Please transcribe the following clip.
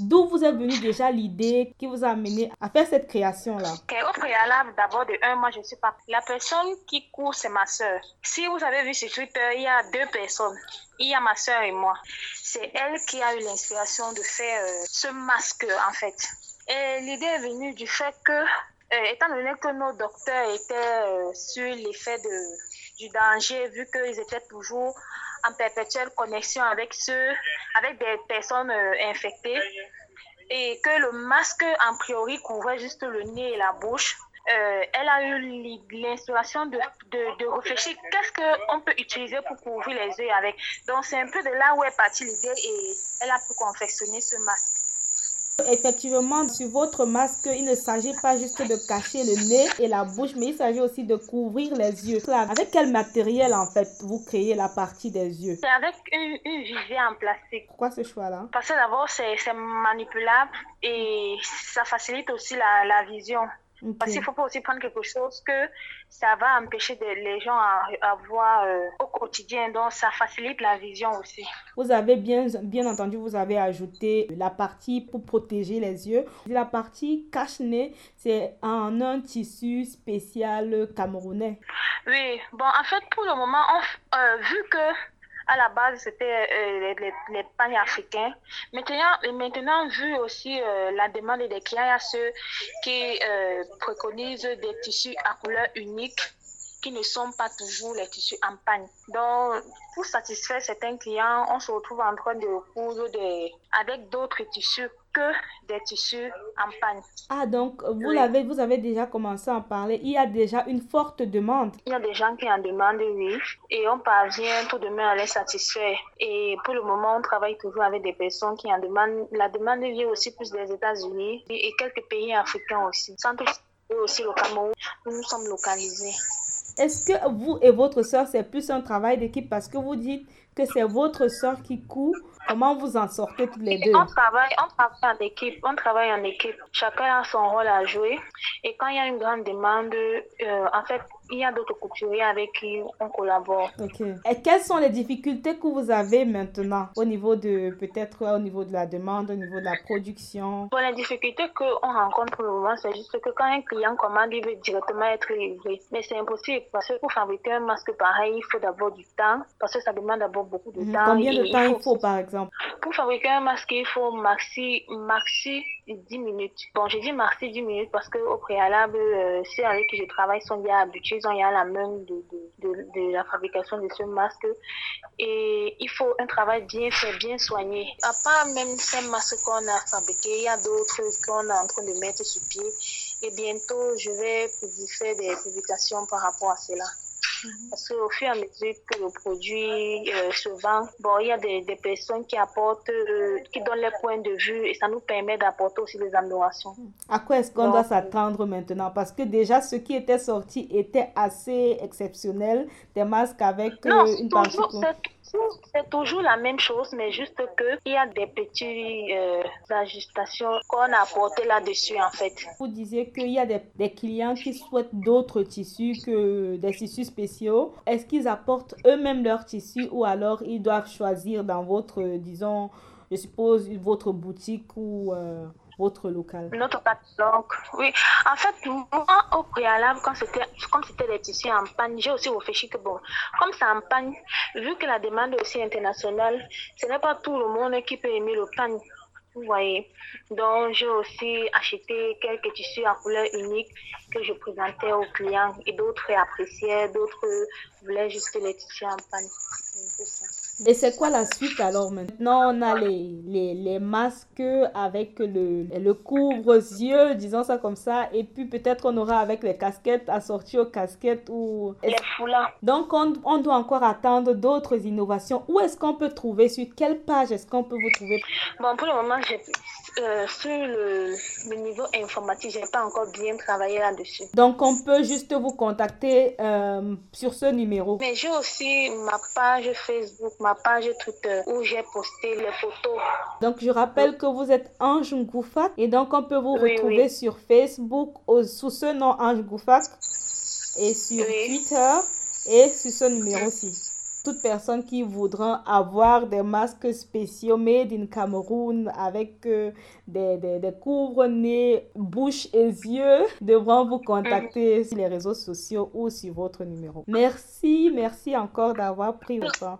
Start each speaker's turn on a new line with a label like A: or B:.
A: D'où vous est venue déjà l'idée qui vous a amené à faire cette création-là?
B: Au préalable, d'abord de un, moi je suis pas. La personne qui court, c'est ma soeur. Si vous avez vu sur Twitter, il y a deux personnes. Il y a ma soeur et moi. C'est elle qui a eu l'inspiration de faire euh, ce masque en fait. Et l'idée est venue du fait que, euh, étant donné que nos docteurs étaient euh, sur l'effet du danger, vu qu'ils étaient toujours en perpétuelle connexion avec ceux, avec des personnes infectées, et que le masque, en priori, couvrait juste le nez et la bouche. elle a eu l'inspiration de, de, de, réfléchir qu'est-ce qu'on peut utiliser pour couvrir les yeux avec. Donc, c'est un peu de là où est partie l'idée et elle a pu confectionner ce masque.
A: Effectivement, sur votre masque, il ne s'agit pas juste de cacher le nez et la bouche, mais il s'agit aussi de couvrir les yeux. Avec quel matériel, en fait, vous créez la partie des yeux?
B: C'est avec une, une visée en plastique.
A: Pourquoi ce choix-là?
B: Parce que d'abord, c'est manipulable et ça facilite aussi la, la vision. Parce qu'il ne faut pas aussi prendre quelque chose que ça va empêcher les gens à, à voir euh, au quotidien. Donc, ça facilite la vision aussi.
A: Vous avez bien, bien entendu, vous avez ajouté la partie pour protéger les yeux. La partie cache-nez, c'est en un tissu spécial camerounais.
B: Oui, bon, en fait, pour le moment, on, euh, vu que à la base, c'était euh, les, les, pagnes africains. Maintenant, maintenant vu aussi euh, la demande des clients, il y a ceux qui euh, préconisent des tissus à couleur unique qui ne sont pas toujours les tissus en pagne. Donc, pour satisfaire certains clients, on se retrouve en train de coudre des, avec d'autres tissus que des tissus en pagne.
A: Ah, donc vous, l'avez, vous avez déjà commencé à en parler. Il y a déjà une forte demande.
B: Il y a des gens qui en demandent, oui, et on parvient tout de même à les satisfaire. Et pour le moment, on travaille toujours avec des personnes qui en demandent. La demande vient aussi plus des États-Unis et quelques pays africains aussi. Sans tout aussi le Cameroun, nous nous sommes localisés.
A: Est-ce que vous et votre soeur, c'est plus un travail d'équipe parce que vous dites que c'est votre soeur qui coud Comment vous en sortez toutes les deux?
B: On travaille, on travaille en équipe. On travaille en équipe. Chacun a son rôle à jouer. Et quand il y a une grande demande, euh, en fait, il y a d'autres couturiers avec qui on collabore.
A: Ok. Et quelles sont les difficultés que vous avez maintenant au niveau de, peut-être au niveau de la demande, au niveau de la production?
B: Bon, les difficultés qu'on rencontre pour le moment, c'est juste que quand un client commande, il veut directement être livré. Mais c'est impossible parce que pour fabriquer un masque pareil, il faut d'abord du temps parce que ça demande d'abord beaucoup de
A: Mhm.
B: temps.
A: Combien de temps
B: il
A: il faut, par exemple?
B: Pour fabriquer un masque, il faut maxi, maxi 10 minutes. Bon, j'ai dit maxi 10 minutes parce qu'au préalable, euh, ceux avec qui je travaille sont bien habitués, ils ont la main de, de, la fabrication de ce masque. Et il faut un travail bien fait, bien soigné. À part même ces masques qu'on a fabriqués, il y a d'autres qu'on est en train de mettre sur pied. Et bientôt, je vais faire des publications par rapport à cela. Parce qu'au fur et à mesure que le produit euh, se vend, bon, il y a des, des personnes qui apportent, euh, qui donnent leur point de vue et ça nous permet d'apporter aussi des améliorations.
A: À quoi est-ce qu'on doit s'attendre maintenant? Parce que déjà, ce qui était sorti était assez exceptionnel. Des masques avec euh,
B: Non,
A: une
B: toujours,
A: particule.
B: c'est toujours la même chose, mais juste que il y a des petites euh, ajustations qu'on a apportées là-dessus en fait.
A: Vous disiez qu'il y a des, des clients qui souhaitent d'autres tissus que des tissus Est-ce qu'ils apportent eux-mêmes leurs tissus ou alors ils doivent choisir dans votre, euh, disons, je suppose, votre boutique ou euh, votre local?
B: Notre catalogue, oui. En fait, moi, au préalable, quand c'était, comme c'était des tissus en panne, j'ai aussi réfléchi que bon, comme c'est en panne, vu que la demande est aussi internationale, ce n'est pas tout le monde qui peut aimer le panne. Vous voyez. Donc, j'ai aussi acheté quelques tissus à couleur unique que je présentais aux clients et d'autres appréciaient, d'autres voulaient juste les tissus en panne.
A: Et c'est quoi la suite alors maintenant? On a les, les, les masques avec le, le couvre-yeux, disons ça comme ça, et puis peut-être on aura avec les casquettes assorties aux casquettes ou...
B: Les foulards.
A: Donc on, on doit encore attendre d'autres innovations. Où est-ce qu'on peut trouver? Sur quelle page est-ce qu'on peut vous trouver?
B: Bon, pour le moment, j'ai, euh, sur le, le niveau informatique, j'ai pas encore bien travaillé là-dessus.
A: Donc on peut juste vous contacter euh, sur ce numéro.
B: Mais j'ai aussi ma page Facebook, ma page Twitter euh, où j'ai posté les photos.
A: Donc, je rappelle que vous êtes Ange Ngoufak et donc on peut vous retrouver sur Facebook sous ce nom Ange Ngoufak et sur. Twitter et sur ce numéro-ci. Toute personne qui voudra avoir des masques spéciaux made in Cameroun avec euh, des, des, des couvre-nez, bouche et yeux devront vous contacter mhm. sur les réseaux sociaux ou sur votre numéro. Merci, merci encore d'avoir pris le temps.